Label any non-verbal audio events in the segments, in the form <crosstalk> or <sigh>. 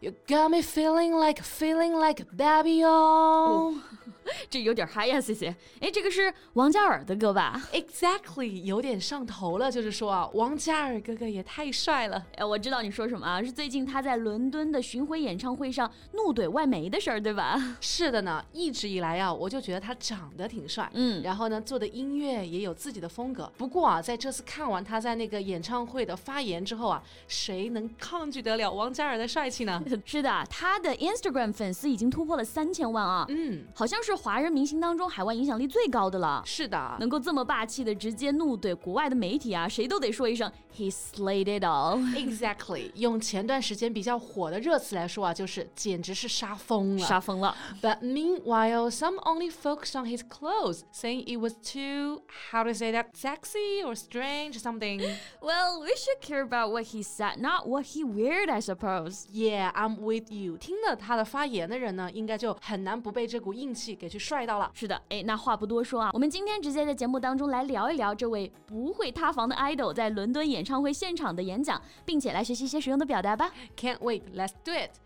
You got me feeling like feeling like a baby oh. <laughs> 这有点嗨呀谢谢。哎，这个是王嘉尔的歌吧？Exactly，有点上头了。就是说啊，王嘉尔哥哥也太帅了。哎，我知道你说什么啊，是最近他在伦敦的巡回演唱会上怒怼外媒的事儿，对吧？是的呢，一直以来啊，我就觉得他长得挺帅，嗯，然后呢，做的音乐也有自己的风格。不过啊，在这次看完他在那个演唱会的发言之后啊，谁能抗拒得了王嘉尔的帅气呢？<laughs> 是的，他的 Instagram 粉丝已经突破了三千万啊，嗯，好像是。华人明星当中，海外影响力最高的了。是的，能够这么霸气的直接怒怼国外的媒体啊，谁都得说一声 He slayed it all。Exactly，用前段时间比较火的热词来说啊，就是简直是杀疯了，杀疯了。But <laughs> meanwhile, some only focused on his clothes, saying it was too how to say that sexy or strange or something. <laughs> Well, we should care about what he said, not what he weared, I suppose. Yeah, I'm with you. 听了他的发言的人呢，应该就很难不被这股硬气给。去帅到了。是的，哎，那话不多说啊，我们今天直接在节目当中来聊一聊这位不会塌房的 idol 在伦敦演唱会现场的演讲，并且来学习一些实用的表达吧。Can't wait, let's do it.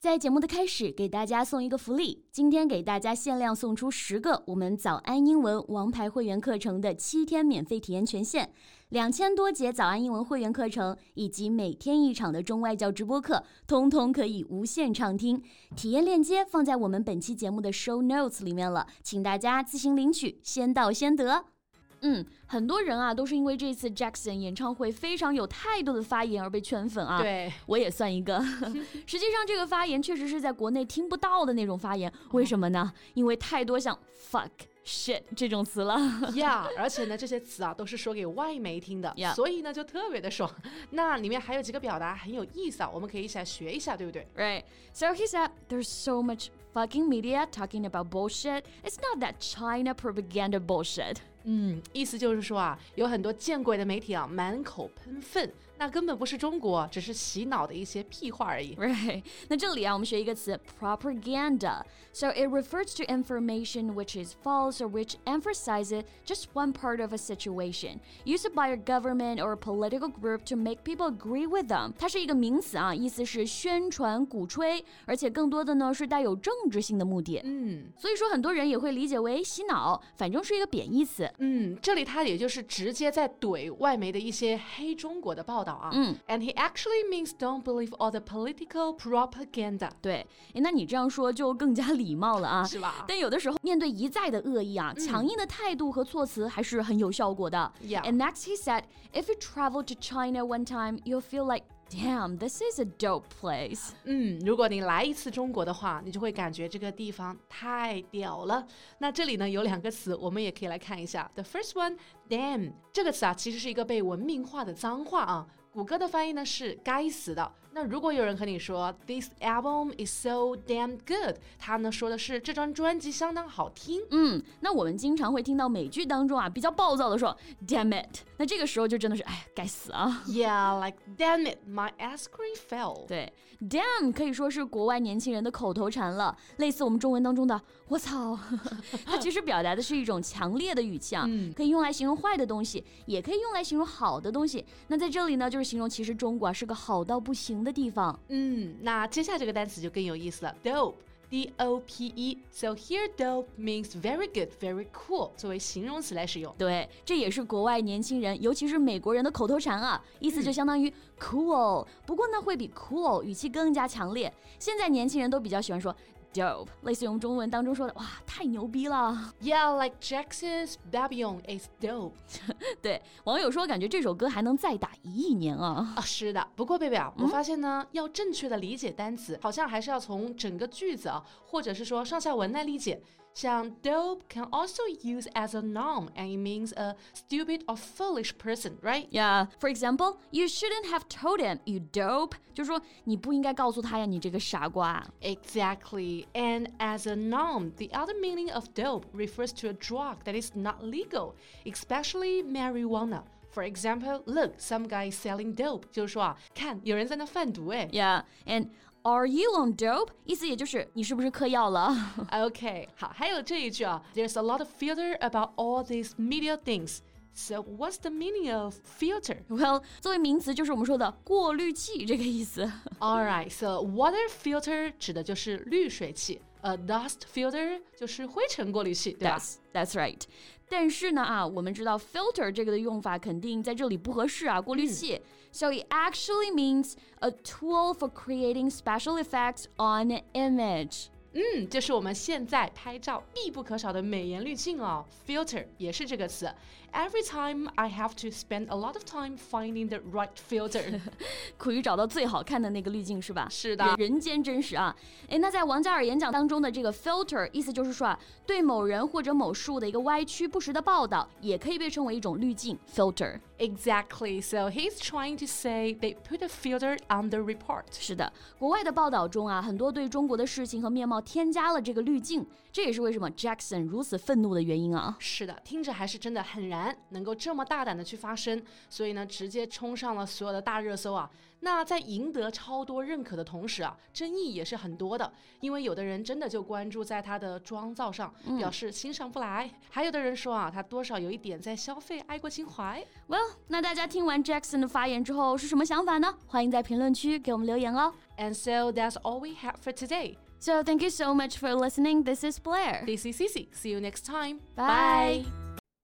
在节目的开始，给大家送一个福利。今天给大家限量送出十个我们早安英文王牌会员课程的七天免费体验权限，两千多节早安英文会员课程以及每天一场的中外教直播课，通通可以无限畅听。体验链接放在我们本期节目的 show notes 里面了，请大家自行领取，先到先得。嗯，很多人啊都是因为这次 Jackson 演唱会非常有态度的发言而被圈粉啊。对，我也算一个。<laughs> 实际上，这个发言确实是在国内听不到的那种发言。为什么呢？因为太多像 fuck、shit 这种词了。Yeah，而且呢，这些词啊都是说给外媒听的，所以呢就特别的爽。那里面还有几个表达很有意思啊，我们可以一起来学一下，对不对？Right. So he said, "There's so much fucking media talking about bullshit. It's not that China propaganda bullshit." 嗯，意思就是说啊，有很多见鬼的媒体啊，满口喷粪，那根本不是中国，只是洗脑的一些屁话而已。Right？那这里啊，我们学一个词 <laughs> propaganda。So it refers to information which is false or which emphasizes just one part of a situation, used by a government or a political group to make people agree with them。它是一个名词啊，意思是宣传、鼓吹，而且更多的呢是带有政治性的目的。嗯，所以说很多人也会理解为洗脑，反正是一个贬义词。嗯，这里他也就是直接在怼外媒的一些黑中国的报道 啊。嗯，and he actually means don't believe all the political propaganda。对，哎，那你这样说就更加礼貌了啊，是吧？但有的时候面对一再的恶意啊，强硬的态度和措辞还是很有效果的。Yeah. <laughs> And next he said, if you travel to China one time, you'll feel like Damn, this is a dope place. 嗯，如果你来一次中国的话，你就会感觉这个地方太屌了。那这里呢有两个词，我们也可以来看一下。The first one, damn，这个词啊其实是一个被文明化的脏话啊。谷歌的翻译呢是该死的。那如果有人和你说 This album is so damn good，他呢说的是这张专辑相当好听。嗯，那我们经常会听到美剧当中啊比较暴躁的说 Damn it，那这个时候就真的是哎该死啊。Yeah，like damn it，my ice cream fell。对，damn 可以说是国外年轻人的口头禅了，类似我们中文当中的我操。<laughs> 它其实表达的是一种强烈的语气啊，可以用来形容坏的东西，也可以用来形容好的东西。那在这里呢，就是形容其实中国啊是个好到不行的地方。嗯，那接下来这个单词就更有意思了，dope。D O P E. So here, dope means very good, very cool，作为形容词来使用。对，这也是国外年轻人，尤其是美国人的口头禅啊，意思就相当于 cool，、不过呢会比 cool 语气更加强烈。现在年轻人都比较喜欢说 dope，类似于我们中文当中说的，哇，太牛逼了。Yeah, like Jackson's Babylon is dope. <laughs> 对，网友说感觉这首歌还能再打一亿年啊。啊，是的。不过贝贝啊，我发现呢，要正确的理解单词，好像还是要从整个句子啊，或者是说上下文来理解。像 dope can also use as a noun and it means a stupid or foolish person, right? Yeah, for example, you shouldn't have told him, you dope. 就是说你不应该告诉他呀，你这个傻瓜。 Exactly. And as a noun, the other meaning of dope refers to a drug that is not legal, especially marijuana. For example, look, some guy is selling dope. 就是说啊，看有人在那贩毒哎。 Yeah, and Are you on dope？意思也就是你是不是嗑药了 OK，好，还有这一句啊，There's <laughs> a lot of filter about all these media things. So what's the meaning of filter? ？Well，作为名词就是我们说的过滤器这个意思。 All <laughs> right, so water filter 指的就是滤水器，a dust filter 就是灰尘过滤器，对吧 That's that's right。 但是呢啊，我们知道 filter 这个的用法肯定在这里不合适啊，过滤器。So it actually means a tool for creating special effects on an image. 嗯，这是我们现在拍照必不可少的美颜滤镜哦，filter 也是这个词。Every time I have to spend a lot of time finding the right filter。<laughs> 苦于找到最好看的那个滤镜是吧？是的人人间真实啊！哎，那在王嘉尔演讲当中的这个 filter，意思就是说啊，对某人或者某事物的一个歪曲不实的报道，也可以被称为一种滤镜 filter。Exactly. So he's trying to say they put a filter on the report. 是的，国外的报道中啊，很多对中国的事情和面貌添加了这个滤镜，这也是为什么 Jackson 如此愤怒的原因啊。是的，听着还是真的很燃，能够这么大胆的去发声，所以呢，直接冲上了所有的大热搜啊。那在赢得超多认可的同时啊，争议也是很多的，因为有的人真的就关注在他的妆造上，表示欣赏不来；还有的人说啊，他多少有一点在消费爱国情怀。Well，那大家听完 Jackson 的发言之后是什么想法呢？欢迎在评论区给我们留言哦。And so that's all we have for today. So thank you so much for listening. This is Blair. This is Cici. See you next time. Bye.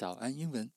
早安英文。